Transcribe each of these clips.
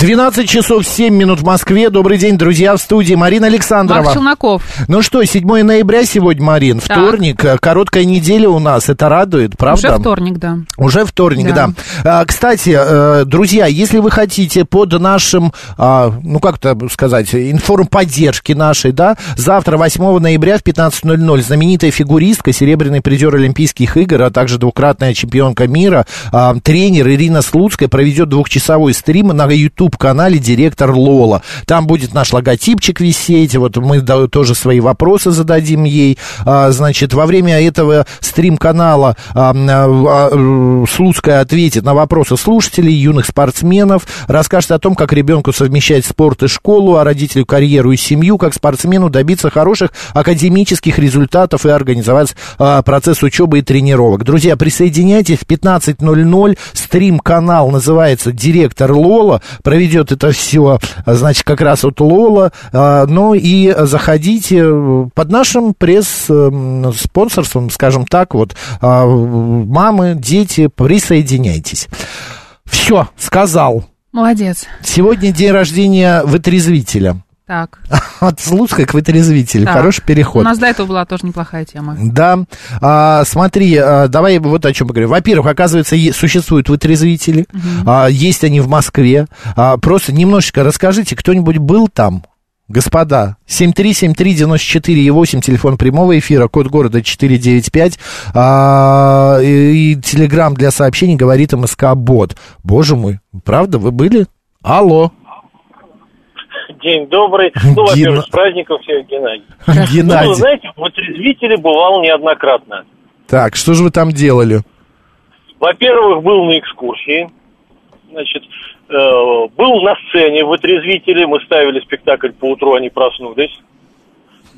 12 часов 7 минут в Москве. Добрый день, друзья, в студии Марина Александрова. Макс Челноков. Ну что, 7 ноября сегодня, Марин, вторник, э, короткая неделя у нас, это радует, правда? Уже вторник, да. Уже вторник, да. Да. А, кстати, э, друзья, если вы хотите под нашим, а, ну как это сказать, информподдержки нашей, да, завтра, 8 ноября в 15.00 знаменитая фигуристка, серебряный призер Олимпийских игр, а также двукратная чемпионка мира, а, тренер Ирина Слуцкая проведет двухчасовой стрим на YouTube-канале «Директор Лола». Там будет наш логотипчик висеть, вот мы тоже свои вопросы зададим ей. А, значит, во время этого стрим-канала а, а, Слуцкая ответит на вопросы слушателей, юных спортсменов, расскажет о том, как ребенку совмещать спорт и школу, а родителю карьеру и семью, как спортсмену добиться хороших академических результатов и организовать процесс учебы и тренировок. Друзья, присоединяйтесь в 15.00, стрим-канал называется «Директор Лола», проведет это все, значит, как раз вот Лола, а, ну и заходите под нашим пресс-спонсорством, скажем так, вот, а, мамы, дети, присоединяйтесь. Все, сказал. Молодец. Сегодня день рождения вытрезвителя. Так. От Слуцкой к вытрезвителю. так. Хороший переход. У нас до этого была тоже неплохая тема. Да, а, смотри, а, давай вот о чем поговорим. Во-первых, оказывается, е- существуют вытрезвители, а, есть они в Москве. А, просто немножечко расскажите, кто-нибудь был там? Господа, 7373948, телефон прямого эфира, код города 495, а, и, и телеграмм для сообщений говорит МСК Бот. Боже мой, правда, вы были? Алло, День добрый. Ну, во-первых, с праздником всех, Геннадий. Ну, Геннадий. знаете, в отрезвителе бывал неоднократно. Так, что же вы там делали? Во-первых, был на экскурсии. Значит, э, был на сцене в отрезвителе. Мы ставили спектакль по утру, они проснулись.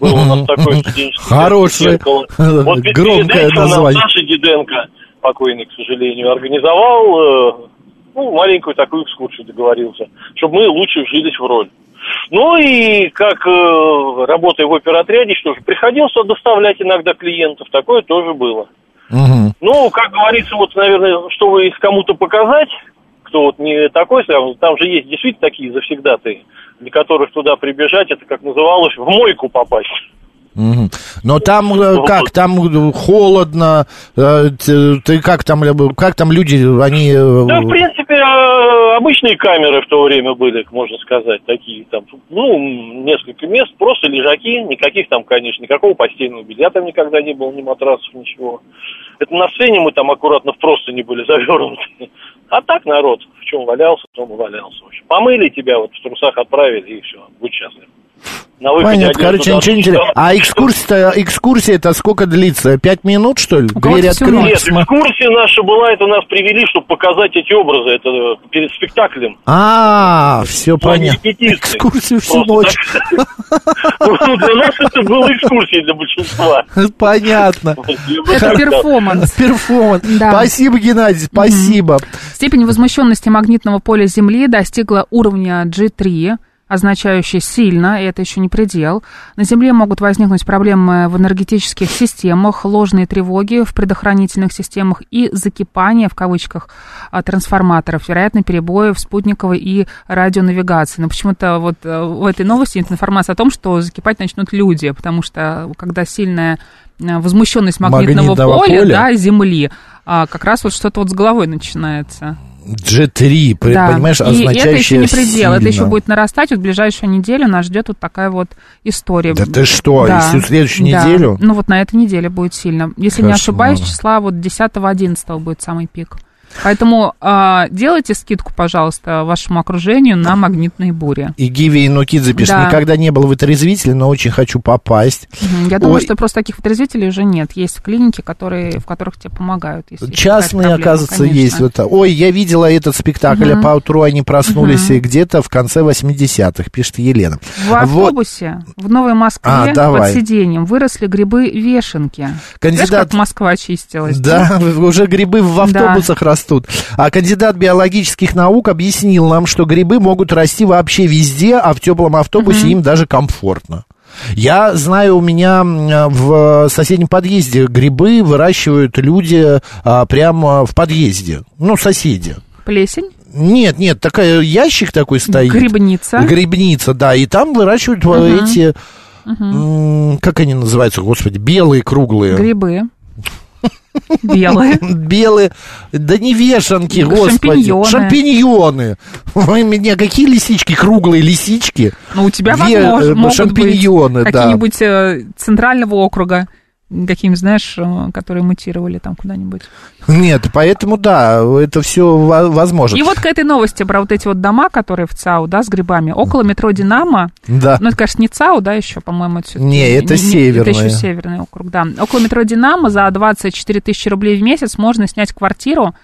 Был у нас такой студенческий Хорошее, зеркало. Вот громкое название. Саша Диденко, покойный, к сожалению, организовал э, ну, маленькую такую экскурсию, договорился, чтобы мы лучше вжились в роль. Ну и как э, работая в оперотряде, что же, приходилось доставлять иногда клиентов, такое тоже было. Мгм. Ну, как говорится, вот, наверное, чтобы их кому-то показать, кто вот не такой, там, же есть действительно такие завсегдатые, для которых туда прибежать, это как называлось, в мойку попасть. Но там э, как, там э, холодно, э, ты как там, как там люди, они... Да, в принципе, обычные камеры в то время были, можно сказать, такие там, ну, несколько мест, просто лежаки, никаких там, конечно, никакого постельного белья там никогда не было, ни матрасов, ничего. Это на сцене мы там аккуратно в просто не были завернуты. А так народ, в чем валялся, в том и валялся. В общем. Помыли тебя, вот в трусах отправили, и все, будь счастлив. На выходе Понятно, короче, дадут, ничего не теряю. А экскурсия, экскурсия это сколько длится? Пять минут, что ли? Двери открыли? Нет, экскурсия наша была, это нас привели, чтобы показать эти образы, это э, перед спектаклем. А, все понятно. Экскурсию всю Просто ночь. Ну, Для нас это было экскурсией для большинства. Понятно. Это перформанс. Перформанс. Да. Спасибо, Геннадий, спасибо. Степень возмущенности магнитного поля Земли достигла уровня G3, означающий сильно, и это еще не предел. На Земле могут возникнуть проблемы в энергетических системах, ложные тревоги в предохранительных системах и закипание, в кавычках, а, трансформаторов, вероятно, перебои в спутниковой и радионавигации. Но почему-то вот э, в этой новости нет информации о том, что закипать начнут люди, потому что когда сильная э, возмущенность магнитного, Магнитного поля, поля. да, Земли, а, как раз вот что-то вот с головой начинается. G3, при- Да. понимаешь, И это еще не предел, это еще сильно. будет нарастать. Вот в ближайшую неделю нас ждет вот такая вот история. Да ты что, и всю следующую да. неделю? Ну вот на этой неделе будет сильно. Если не Кошмар. ошибаюсь, числа вот 10-11 будет самый пик. Поэтому а, делайте скидку, пожалуйста, вашему окружению на магнитные бури. И Гиви и Нукидзе пишет, Да. никогда не был в отрезвителе, но очень хочу попасть. Я думаю, Ой. что просто таких вытрезвителей уже нет. Есть клиники, которые, в которых тебе помогают. если Частные, проблема, оказывается, конечно. есть. Вот, ой, я видела этот спектакль, а Мгм. поутру они проснулись и где-то в конце 80-х, пишет Елена. В Вот. автобусе в Новой Москве А, давай. под сиденьем выросли грибы-вешенки. Кандидат- Знаешь, как Москва очистилась? Да, уже грибы в автобусах растут. А кандидат биологических наук объяснил нам, что грибы могут расти вообще везде, а в теплом автобусе им даже комфортно. Я знаю, у меня в соседнем подъезде грибы выращивают люди а, прямо в подъезде. Ну, соседи. Плесень, Нет, нет, такой ящик такой стоит. грибница. Грибница, да, и там выращивают Мгм. эти, м, как они называются, господи, белые круглые. Грибы. Белые. Белые, да не вешанки, господи. Шампиньоны. Шампиньоны. Вы меня, какие лисички? Круглые лисички? Ну, у тебя Ве- э, возможно, могут шампиньоны, быть какие-нибудь э, центрального округа, какие знаешь, э, которые мутировали там куда-нибудь. Нет, поэтому да, это все возможно. И вот к этой новости про вот эти вот дома, которые в ЦАУ, да, с грибами, около метро «Динамо», Да. ну, это, конечно, не ЦАУ, да, еще, по-моему, это Не, это Это северное. еще северный округ, да. Около метро «Динамо» за 24 тысячи рублей в месяц можно снять квартиру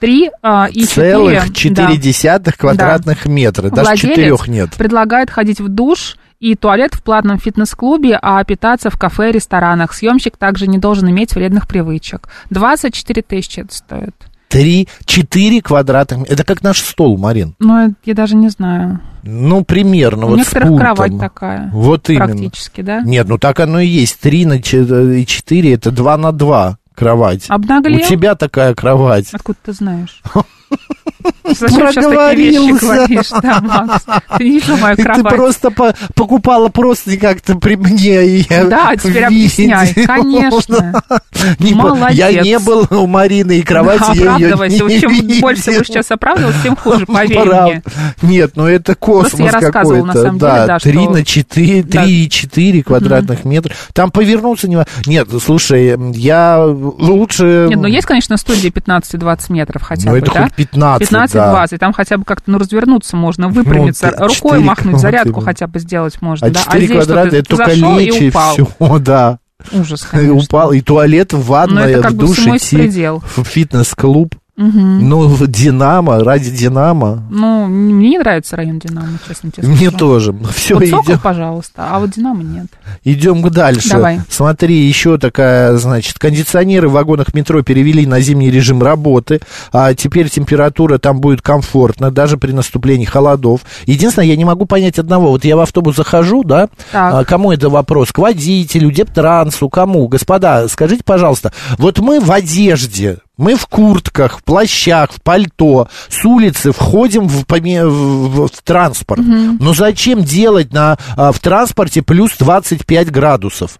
3 а, и 4. Целых 4 десятых квадратных метра, даже Владелец четырех нет. предлагает ходить в душ и туалет в платном фитнес-клубе, а питаться в кафе и ресторанах. Съемщик также не должен иметь вредных привычек. 24 тысячи это стоит. Три, четыре квадратных метра. Это как наш стол, Марин. Ну, я даже не знаю. Ну, примерно. У вот с некоторых пультом. кровать такая. Вот именно. Практически, да? Нет, ну так оно и есть. Три на и четыре, это два на два кровать. Обнаглел? У тебя такая кровать. Откуда ты знаешь? Зачем Проговорился. вещи да, Макс? Ты не видел мою Ты кровать? просто по- покупала просто как-то при мне. и я Да, теперь видел. объясняй. Конечно. Не Молодец. Я не был у Марины и кровати Да, я ее не Чем видел. больше будешь сейчас оправдываться, тем хуже, поверь Прав- мне. Нет, ну это космос какой-то. да, да, три что- на четыре, Да. три и четыре квадратных метра. Там повернуться не... Нет, слушай, я лучше... Нет, ну есть, конечно, студии 15-20 метров хотя Ну, бы, да? Хоть 15, да. 15-20, там хотя бы как-то, ну, развернуться можно, выпрямиться, Ну, рукой махнуть, зарядку хотя бы сделать можно, А да? 4 здесь что, квадрата это только и и упал. все, да. Ужас, И конечно. упал, и туалет, в ванная, это как в бы душ всему идти, предел. в фитнес-клуб. Мгм. Ну, Динамо, ради Динамо. Ну, мне не нравится район Динамо, честно тебе Мне скажу. тоже. Все, Вот Сокол, идем, пожалуйста, а вот Динамо нет. идем дальше. Давай. Смотри, еще такая, значит, кондиционеры в вагонах метро перевели на зимний режим работы, а теперь температура там будет комфортно, даже при наступлении холодов. Единственное, я не могу понять одного. Вот я в автобус захожу, да, Так. а, кому это вопрос? К водителю, дептрансу, кому? Господа, скажите, пожалуйста, вот мы в одежде, мы в куртках, в плащах, в пальто, с улицы входим в, поме- в- в транспорт. Но зачем делать на, а, в транспорте плюс 25 градусов?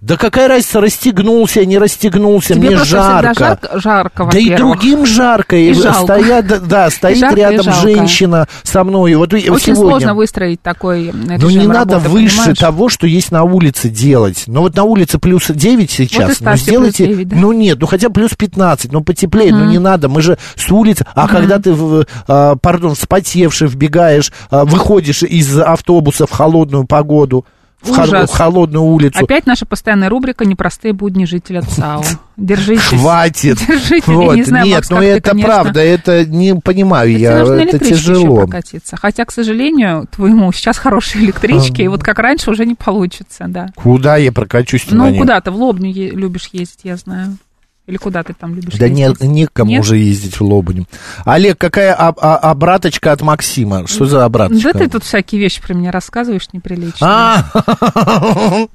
Да какая разница, расстегнулся, не расстегнулся, Тебе мне жарко. жарко, жарко Да и другим жарко. И И стоят, да, да, стоит и рядом жалко. женщина со мной. Вот и Очень сегодня. сложно выстроить такой Ну, режим не надо работы, выше понимаешь? того, что есть на улице делать. Ну, вот на улице плюс 9 сейчас. Вот и ну, сделайте... плюс 9, да. Ну, нет, ну, хотя плюс 15, ну, потеплее, ну, не надо. Мы же с улицы... А когда ты, в, а, пардон, вспотевший, вбегаешь, а, выходишь из автобуса в холодную погоду, в, хор- в холодную улицу, Опять наша постоянная рубрика «Непростые будни жителя ЦАО». Держитесь. хватит. Держитесь. Вот. Я не знаю, Нет, Макс, ну, как ты, это конечно. правда, это не понимаю Тебе я, это тяжело. прокатиться. Хотя, к сожалению, твоему сейчас хорошие электрички, и вот как раньше уже не получится, да. Куда я прокачусь Ну, ней? куда ты в Лобню любишь ездить, я знаю. Или куда ты там любишь Да ездить? некому Нет? уже ездить в Лобаню. Олег, какая об- а- обраточка от Максима? Что за обраточка? Да ты тут всякие вещи про меня рассказываешь неприлично. А,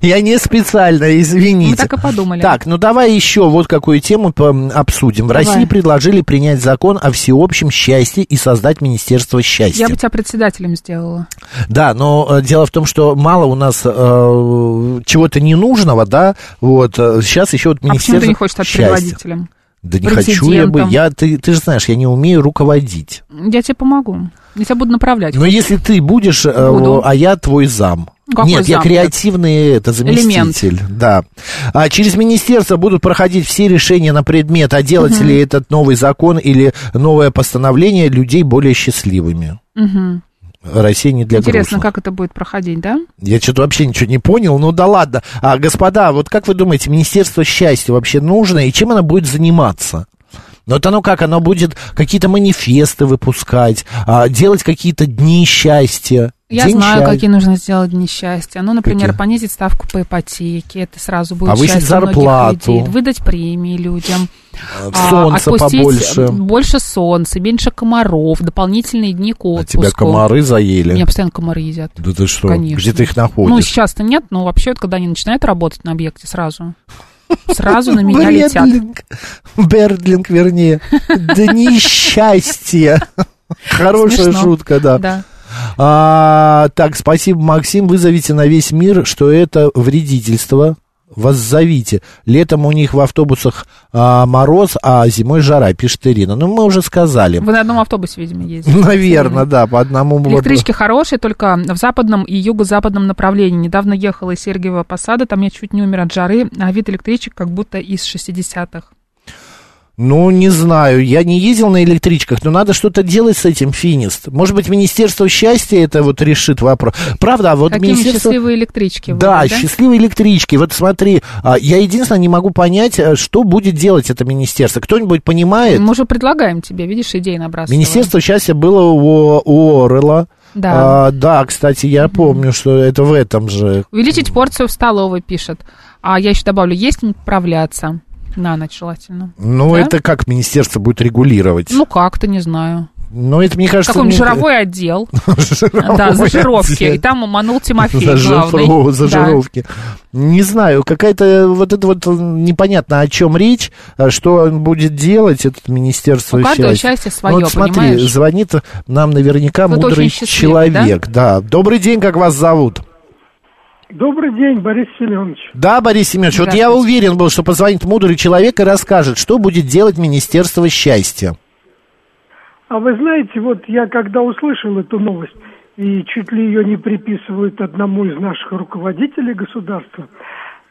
я не специально, извините. Мы так и подумали. Так, ну давай еще вот какую тему обсудим. В. России предложили принять закон о всеобщем счастье и создать Министерство счастья. Я бы тебя председателем сделала. Да, но э, дело в том, что мало у нас э, чего-то ненужного, да, вот, э, сейчас еще вот А почему Министерство ты не хочешь стать счастья. предводителем? Да не хочу я бы, я, ты, ты же знаешь, я не умею руководить. Я тебе помогу. Я тебя буду направлять. Но если ты будешь, э, Буду. а я твой зам, Какой Нет, я замкнут? креативный это заместитель. Да. А через министерство будут проходить все решения на предмет, а делать ли этот новый закон или новое постановление людей более счастливыми. Мгм. Россия не для Интересно, грустных. как это будет проходить, да? Я что-то вообще ничего не понял, ну да ладно. А, господа, вот как вы думаете, Министерство счастья вообще нужно и чем оно будет заниматься? Ну, вот оно как, оно будет какие-то манифесты выпускать, а, делать какие-то дни счастья. Я День знаю, счастья. какие нужно сделать дни счастья. Ну, например, Какие? понизить ставку по ипотеке, это сразу будет Повысить счастье многих зарплату. людей. Выдать премии людям. А, солнца отпустить побольше. Больше солнца, меньше комаров, дополнительные дни к А отпуску. тебя комары заели. Меня постоянно комары едят. Да ты что? Конечно. Где ты их Ну, находишь? сейчас-то нет, но вообще, вот, когда они начинают работать на объекте, сразу. Сразу на меня летят. Бердлинг. Бердлинг, вернее. Дни счастья. Хорошая Смешно. шутка, да. Да. А, так, спасибо, Максим. Вызовите на весь мир, что это вредительство. Воззовите. Летом у них в автобусах а, мороз, а зимой жара, пишет Ирина. Ну, мы уже сказали. Вы на одном автобусе, видимо, ездите. Наверное, да, по одному... Электрички хорошие, только в западном и юго-западном направлении. Недавно ехала из Сергиева Посада, там я чуть не умер от жары, а вид электричек как будто из 60-х. Ну, не знаю, я не ездил на электричках, но надо что-то делать с этим, Финист. Может быть, Министерство счастья это вот решит вопрос. Правда, а вот Какие Министерство... счастливые электрички. Да, будут, счастливые электрички. Вот смотри, а, я единственное не могу понять, э, что будет делать это министерство. Кто-нибудь понимает? Мы уже предлагаем тебе, видишь, идеи набрасываем. Министерство счастья было у, у Орела. Да. А, да, кстати, я помню, что это в этом же. Увеличить порцию в столовой, пишет. А я еще добавлю, есть управляться. На ночь желательно. Ну, Да? это как министерство будет регулировать? Ну, как-то, не знаю. Ну, это, мне кажется... Какой-нибудь мне- жировой отдел. Жировой Да, зажировки. отдел. И там уманул Тимофей, главный. Да. Зажировки. Не знаю, какая-то вот это вот непонятно о чем речь, а что он будет делать, это Министерство У каждого счастья. счастье свое, Ну, вот смотри, понимаешь? звонит нам наверняка мудрый человек. Да? Добрый день, как вас зовут? Добрый день, Борис Семенович. Да, Борис Семенович, вот я уверен был, что позвонит мудрый человек и расскажет, что будет делать Министерство счастья. А вы знаете, вот я когда услышал эту новость, и чуть ли ее не приписывают одному из наших руководителей государства,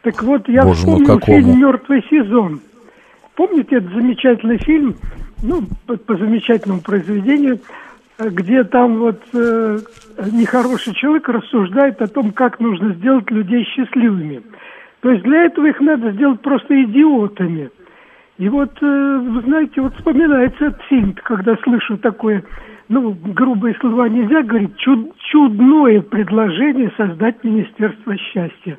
так вот я Боже мой, вспомнил какому? фильм «Мертвый сезон». Помните этот замечательный фильм, ну, по, по замечательному произведению, где там вот э, нехороший человек рассуждает о том, как нужно сделать людей счастливыми. То есть для этого их надо сделать просто идиотами. И вот, э, вы знаете, вот вспоминается этот фильм, когда слышу такое, ну, грубые слова нельзя говорить, чуд- чудное предложение создать Министерство счастья.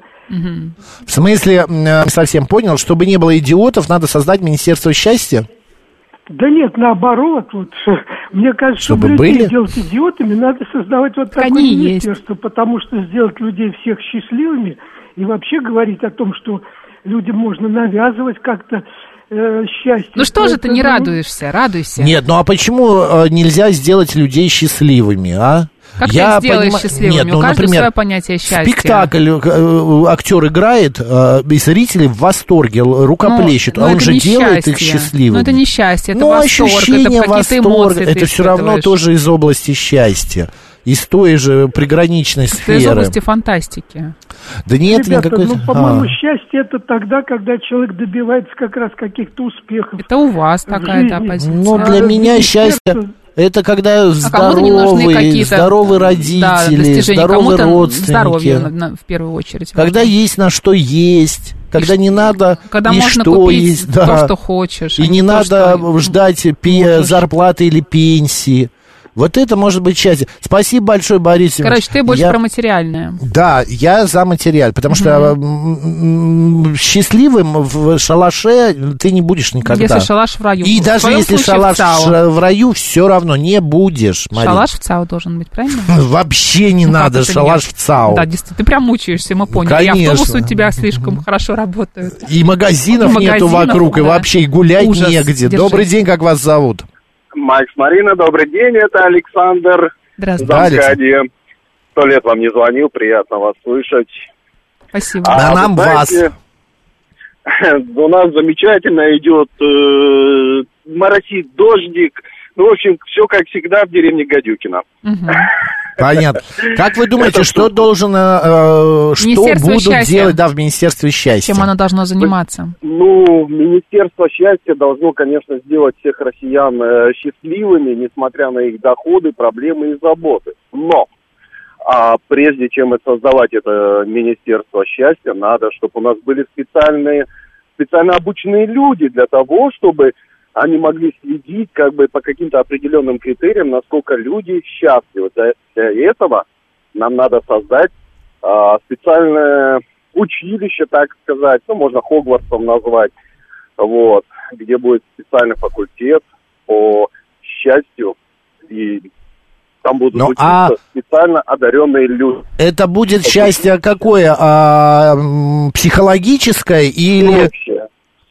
В смысле, э, совсем понял, чтобы не было идиотов, надо создать Министерство счастья? Да нет, наоборот, вот, мне кажется, Чтобы чтобы, людей были? делать идиотами, надо создавать вот Так такое и есть. министерство, потому что сделать людей всех счастливыми и вообще говорить о том, что людям можно навязывать как-то э, счастье. Ну что же ты не радуешься? Радуйся. Нет, ну а почему э, нельзя сделать людей счастливыми, а? Как ты Я их сделаешь понима- счастливыми? Нет, ну, У каждого например, свое понятие счастья. спектакль, э, э, актер играет, э, и зрители в восторге, рукоплещут, Ну, а ну, он же не делает их счастье. счастливыми. Ну, это не счастье, это ну, восторг, ощущение это восторга, эмоции ты это все равно тоже из области счастья. Из той же приграничной Это из сферы. области фантастики. Да нет, Ребята, никакой... ну, по-моему, А. счастье это тогда, когда человек добивается как раз каких-то успехов. Это у вас такая-то оппозиция. Ну, А для меня министерство- счастье это когда А здоровые, здоровые да, родители, достижения, здоровые родственники. здоровье на- на- в первую очередь. Когда есть на что есть, когда не надо Когда и можно что купить есть, то, да. что хочешь. И а не то, надо что- ждать можешь. зарплаты или пенсии. Вот это может быть счастье. Спасибо большое, Борис. Короче, ты больше Я- про материальное. Да, я за материаль, потому что счастливым в шалаше ты не будешь никогда. Если шалаш в раю. И В даже если в шалаш ЦАО. в раю, все равно не будешь, Марин. Шалаш в ЦАО должен быть, правильно? Вообще не Ну, надо шалаш нет? в ЦАО. Да, действительно, ты прям мучаешься, мы поняли. И конечно. автобусы у тебя слишком хорошо работают. И магазинов, И нету вокруг, и вообще и гулять Ужас, негде. Добрый день, как вас зовут? Макс, Марина, добрый день, это Александр Здравствуйте. Да. Сто лет вам не звонил, приятно вас слышать. Спасибо. Да А, нам вы знаете, У нас замечательно идет, э, моросит дождик. Ну, в общем, все как всегда в деревне Гадюкина. Мгм. Понятно. Как вы думаете, что должен, э, что будут счастья. делать, да, в Министерстве счастья? Чем оно должно заниматься? Ну, Министерство счастья должно, конечно, сделать всех россиян э, счастливыми, несмотря на их доходы, проблемы и заботы. Но а прежде чем создавать это Министерство счастья, надо, чтобы у нас были специальные, специально обученные люди для того, чтобы они могли следить как бы по каким-то определенным критериям, насколько люди счастливы. Для, для этого нам надо создать а, специальное училище, так сказать, ну, можно Хогвартсом назвать, вот, где будет специальный факультет по счастью, и там будут Ну, учиться а- специально одаренные люди. Это будет счастье какое? А, психологическое или... Всеобщее.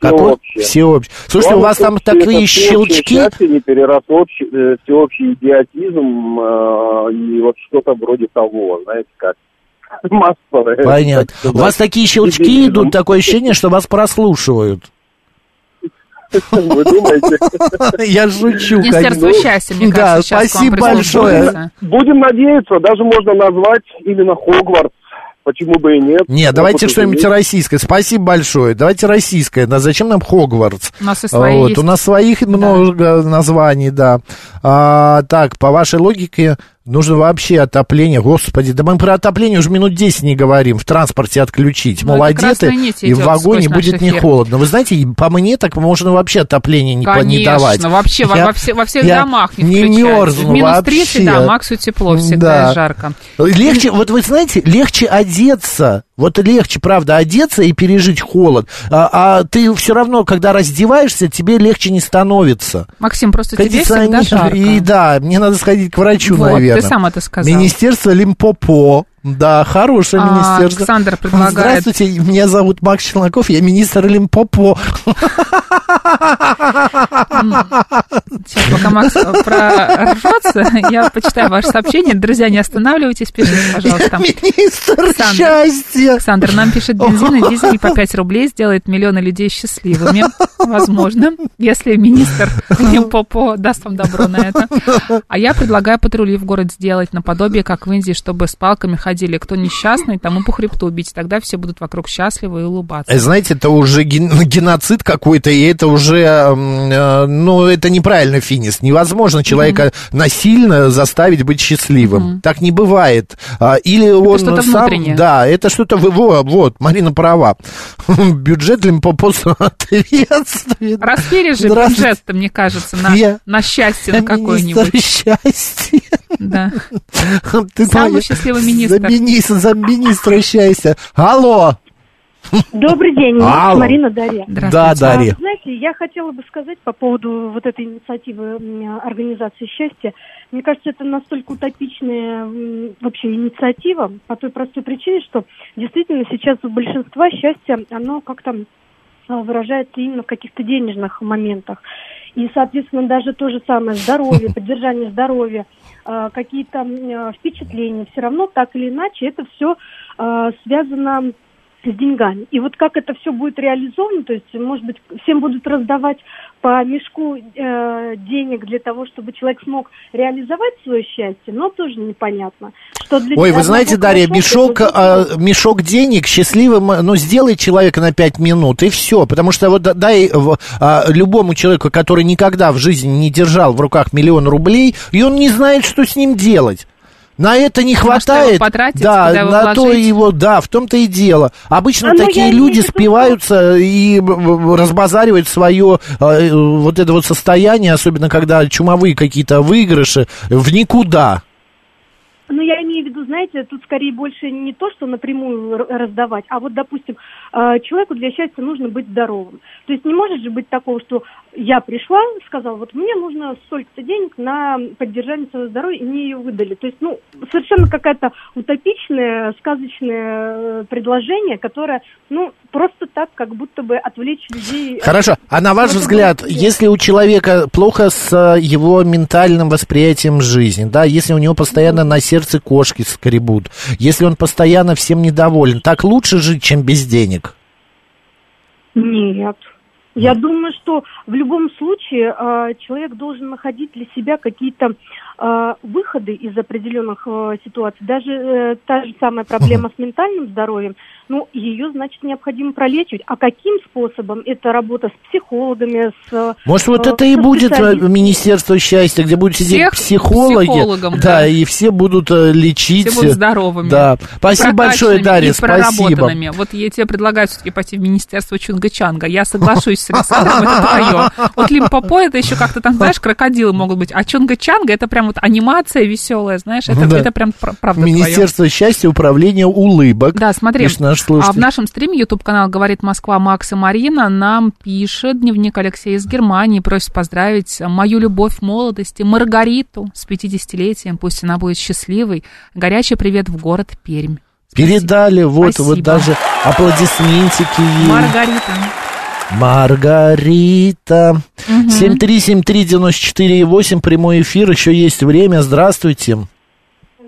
Какое? Всеобщее. Всеобщее. Слушайте, у Главное, вас там такие щелчки... не переросло э, всеобщий идиотизм э, и вот что-то вроде того, знаете, как массовое. Понятно. так сказать, У вас такие щелчки идут, такое ощущение, что вас прослушивают. Вы думаете? Я шучу. Министерство конечно. счастья, мне Да, кажется, вам спасибо большое. Будем надеяться, даже можно назвать именно Хогвартс. Почему бы и нет? Нет, давайте что-нибудь российское. Спасибо большое. Давайте российское. Да зачем нам Хогвартс? У нас и свои Вот, есть. У нас своих много названий, да. А, так, по вашей логике, нужно вообще отопление. Господи, да мы про отопление уже минут 10 не говорим. В транспорте отключить. Ну, Мол, это одеты, красная нить и в вагоне будет не эфир. холодно. Вы знаете, по мне так можно вообще отопление не, по- не Конечно, давать. вообще во, Я- во все- во всех я домах не, не включать. мерзну В минус вообще. 30, да, Максу тепло, всегда Да. жарко. Легче, вот вы знаете, легче одеться. Вот легче, правда, одеться и пережить холод. А, а ты все равно, когда раздеваешься, тебе легче не становится. Максим, просто тебе всегда Кондиционер. жарко. И да, мне надо сходить к врачу, Вот, наверное. ты сам это сказал. Министерство Лимпопо. Да, хорошее А, министерство. Александр предлагает- Здравствуйте, меня зовут Макс Челноков, я министр Лимпопо. Сейчас, пока Макс э, прорвется, я почитаю ваше сообщение. Друзья, не останавливайтесь, пишите, пожалуйста. Министр счастья. Александр, нам пишет, бензин и дизель по 5 рублей сделает миллионы людей счастливыми. Возможно, если министр Лимпопо даст вам добро на это. А я предлагаю патрули в город сделать наподобие, как в Индии, чтобы с палками ходили. Кто несчастный, тому по хребту убить. Тогда все будут вокруг счастливы и улыбаться. Э, Знаете, это уже ген- геноцид какой-то, и это уже, м, э, ну, это неправильный финис. Невозможно человека насильно заставить быть счастливым. Так не бывает. А, Или он что-то сам... внутреннее. Да, это что-то... во- Вот, Марина права. Бюджет соответствует. Распили же Здравствуйте. бюджет-то, мне кажется, на, Я- на счастье на какое-нибудь. счастья. Да. Ты Самый счастливый министр. Замени- замминистра счастья. Алло. Добрый день, Алло. Марина Дарья. Да, Дарья. А, знаете, я хотела бы сказать по поводу вот этой инициативы Организации счастья. Мне кажется, это настолько утопичная вообще инициатива по той простой причине, что действительно сейчас у большинства счастье, оно как-то а, выражается именно в каких-то денежных моментах. И, соответственно, даже то же самое здоровье, поддержание здоровья, а, какие-то а, впечатления, все равно так или иначе это все связано с деньгами. И вот как это все будет реализовано, то есть, может быть, всем будут раздавать по мешку э, денег для того, чтобы человек смог реализовать свое счастье, но тоже непонятно. Что для Ой, вы знаете, Дарья, мешок, для а, мешок денег счастливым, ну, сделай человека на 5 минут, и все. Потому что вот да- дай а, любому человеку, который никогда в жизни не держал в руках миллион рублей, и он не знает, что с ним делать. На это не На что его хватает. потратить, да, на то его, да, в том-то и дело. Обычно А, ну, такие люди спиваются и разбазаривают свое э, вот это вот состояние, особенно когда чумовые какие-то выигрыши, в никуда. Ну, я имею в виду, знаете, тут скорее больше не то, что напрямую раздавать, а вот, допустим, человеку для счастья нужно быть здоровым. То есть не может же быть такого, что я пришла, сказала, вот мне нужно столько-то денег на поддержание своего здоровья, и мне ее выдали. То есть, ну, совершенно какая-то утопичное, сказочное э, предложение, которое, ну, просто так, как будто бы отвлечь людей. Хорошо, а на ваш взгляд, если у человека плохо с э, его ментальным восприятием жизни, да, если у него постоянно на сердце кошки скребут, если он постоянно всем недоволен, так лучше жить, чем без денег? Нет. Я думаю, что в любом случае э, человек должен находить для себя какие-то выходы из определенных э, ситуаций, даже э, та же самая проблема с ментальным здоровьем, ну, ее, значит, необходимо пролечивать. А каким способом? Это работа с психологами, с... э, Может, вот э, это и будет э. Министерство счастья, где будут сидеть Всех психологи. психологом, да, да. и все будут э, лечить. Все будут здоровыми. Да. Спасибо большое, Дарья, и спасибо. Вот я тебе предлагаю все-таки пойти в Министерство Чунга-Чанга. Я соглашусь с Александром, это твое. Вот Лимпопо, это еще как-то там, знаешь, крокодилы могут быть. А Чунга-Чанга, это прям вот анимация веселая, знаешь, это, Да. это прям пр- правда твое. Министерство счастья, управление улыбок. Да, смотри, наш а в нашем стриме YouTube канал «Говорит Москва» Макс и Марина нам пишет дневник Алексея из Германии, просит поздравить мою любовь молодости Маргариту с 50-летием, пусть она будет счастливой. Горячий привет в город Пермь. Передали, вот, Спасибо. вот даже аплодисментики ей. Маргарита. Маргарита. 7373948, прямой эфир, еще есть время. Здравствуйте.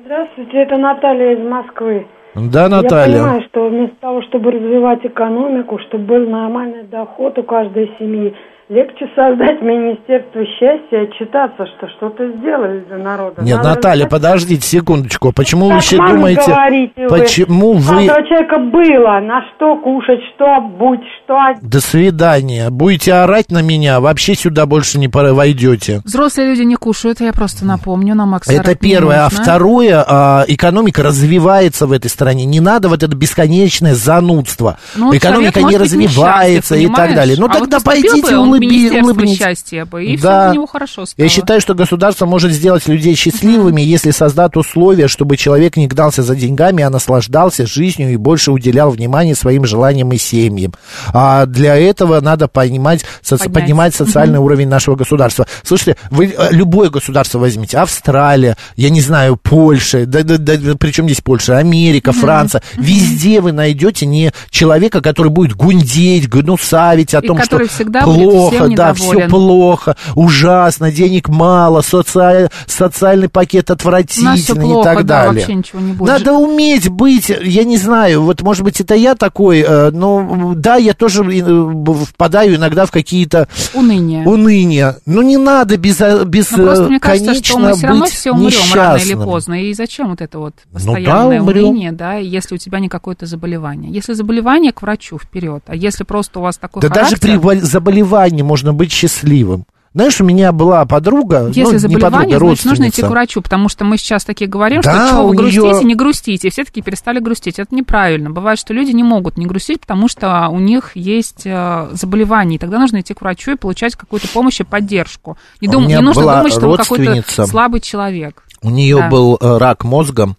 Здравствуйте, это Наталья из Москвы. Да, Я Наталья. понимаю, что вместо того, чтобы развивать экономику, чтобы был нормальный доход у каждой семьи, легче создать Министерство счастья и отчитаться, что что-то сделали для народа. Нет, Надо Наталья, подождите секундочку. Почему вы Так еще маме думаете... говорите вы. Почему У вы... каждого человека было на что кушать, что обуть, что. До свидания. Будете орать на меня, вообще сюда больше не пора- войдете. Взрослые люди не кушают, я просто напомню, на Макс Это первое. А второе, а, экономика развивается в этой стране. Не надо вот это бесконечное занудство. Ну, экономика человек не быть развивается несчастлив, и так далее. Ну А вот тогда поступил пойдите бы улыби, Министерство улыбнитесь. счастья бы, и Да. все у него хорошо стало. Я считаю, что государство может сделать людей счастливыми, если создаст условия, чтобы человек не гнался за деньгами, а наслаждался жизнью и больше уделял внимание своим желаниям и семьям. А для этого надо понимать, соци- поднимать социальный уровень нашего государства. Слушайте, вы э, любое государство возьмите, Австралия, я не знаю, Польша, да, да, да, причем здесь Польша, Америка, Франция, везде вы найдете не человека, который будет гундеть, гнусавить о И том, что всегда будет плохо, да, все плохо, ужасно, денег мало, социаль- социальный пакет отвратительный плохо, и так да, далее. Надо уметь быть, я не знаю, вот может быть это я такой, э, но да, я тоже э, впадаю иногда в какие-то Уныние. уныния. Но не надо без, Ну, просто мне кажется, что мы все равно все умрем рано или несчастным. поздно. И зачем вот это вот Ну да, постоянное умрем. уныние, да, если у тебя не какое-то заболевание. Если заболевание, к врачу вперед. А если просто у вас такой Да даже характер, при бол- заболевании можно быть счастливым. Знаешь, у меня была подруга, Если ну, не подруга, значит, нужно идти к врачу, потому что мы сейчас такие говорим, Да, что чего вы грустите, не грустите. И все таки перестали грустить. Это неправильно. Бывает, что люди не могут не грустить, потому что у них есть э, заболевание. И тогда нужно идти к врачу и получать какую-то помощь и поддержку. Не, дум- не нужно думать, что вы какой-то слабый человек. У нее Да. был э, рак мозга,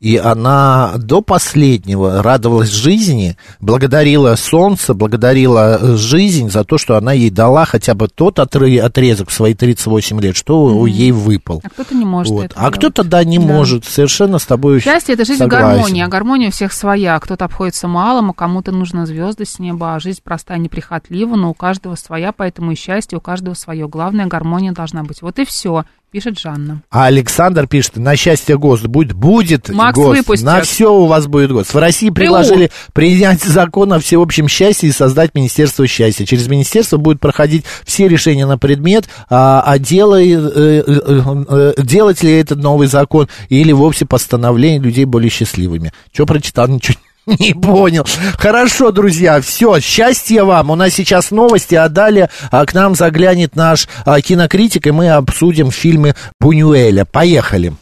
и она до последнего радовалась жизни, благодарила солнце, благодарила э, жизнь за то, что она ей дала хотя бы тот отрезок в свои 38 лет, что ей выпал. А кто-то не может Вот. это А кто-то, да, не Да. может. Совершенно с тобой Счастье это жизнь согласен. в гармонии, а гармония у всех своя. Кто-то обходится малым, а кому-то нужны звезды с неба, а жизнь простая, неприхотлива, но у каждого своя, поэтому и счастье у каждого свое. Главное, гармония должна быть. Вот и все, пишет Жанна. А Александр пишет, на счастье ГОСТ будет, будет Макс ГОСТ, выпустят. на все у вас будет ГОСТ. В России предложили принять закон о всеобщем счастье и создать Министерство счастья. Через Министерство будут проходить все решения на предмет, а, а делай- э, э, э, делать ли этот новый закон или вовсе постановление людей более счастливыми. Что прочитал, ничего не понял. Хорошо, друзья, все, счастья вам. У нас сейчас новости, а далее а, к нам заглянет наш а, кинокритик, и мы обсудим фильмы Бунюэля. Поехали.